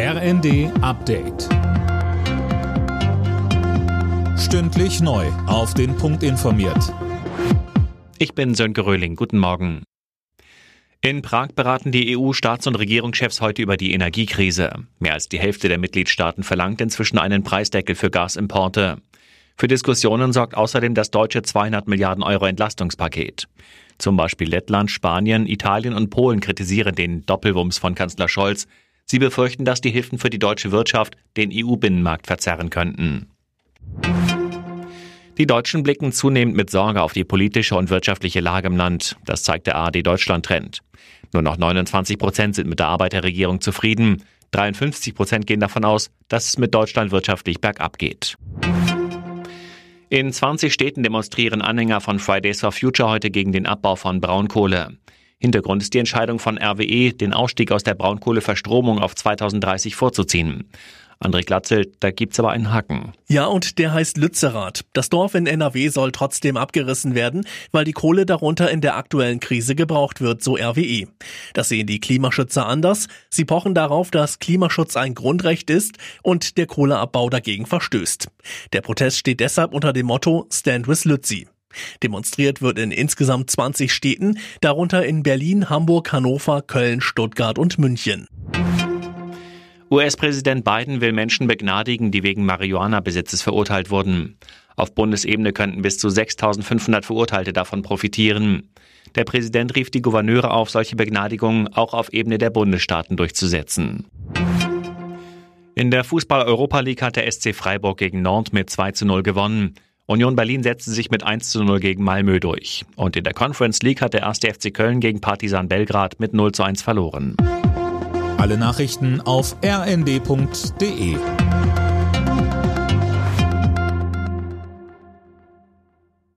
RND Update. Stündlich neu. Auf den Punkt informiert. Ich bin Sönke Röhling. Guten Morgen. In Prag beraten die EU-Staats- und Regierungschefs heute über die Energiekrise. Mehr als die Hälfte der Mitgliedstaaten verlangt inzwischen einen Preisdeckel für Gasimporte. Für Diskussionen sorgt außerdem das deutsche 200 Milliarden Euro Entlastungspaket. Zum Beispiel Lettland, Spanien, Italien und Polen kritisieren den Doppelwumms von Kanzler Scholz. Sie befürchten, dass die Hilfen für die deutsche Wirtschaft den EU-Binnenmarkt verzerren könnten. Die Deutschen blicken zunehmend mit Sorge auf die politische und wirtschaftliche Lage im Land. Das zeigt der ARD Deutschland Trend. Nur noch 29 Prozent sind mit der Arbeit der Regierung zufrieden. 53 Prozent gehen davon aus, dass es mit Deutschland wirtschaftlich bergab geht. In 20 Städten demonstrieren Anhänger von Fridays for Future heute gegen den Abbau von Braunkohle. Hintergrund ist die Entscheidung von RWE, den Ausstieg aus der Braunkohleverstromung auf 2030 vorzuziehen. André Glatzel, da gibt's aber einen Haken. Ja, und der heißt Lützerath. Das Dorf in NRW soll trotzdem abgerissen werden, weil die Kohle darunter in der aktuellen Krise gebraucht wird, so RWE. Das sehen die Klimaschützer anders. Sie pochen darauf, dass Klimaschutz ein Grundrecht ist und der Kohleabbau dagegen verstößt. Der Protest steht deshalb unter dem Motto Stand with Lützi. Demonstriert wird in insgesamt 20 Städten, darunter in Berlin, Hamburg, Hannover, Köln, Stuttgart und München. US-Präsident Biden will Menschen begnadigen, die wegen Marihuana-Besitzes verurteilt wurden. Auf Bundesebene könnten bis zu 6500 Verurteilte davon profitieren. Der Präsident rief die Gouverneure auf, solche Begnadigungen auch auf Ebene der Bundesstaaten durchzusetzen. In der Fußball-Europa League hat der SC Freiburg gegen Nantes mit 2 zu 0 gewonnen. Union Berlin setzte sich mit 1 zu 0 gegen Malmö durch. Und in der Conference League hat der erste FC Köln gegen Partisan Belgrad mit 0 zu 1 verloren. Alle Nachrichten auf rnd.de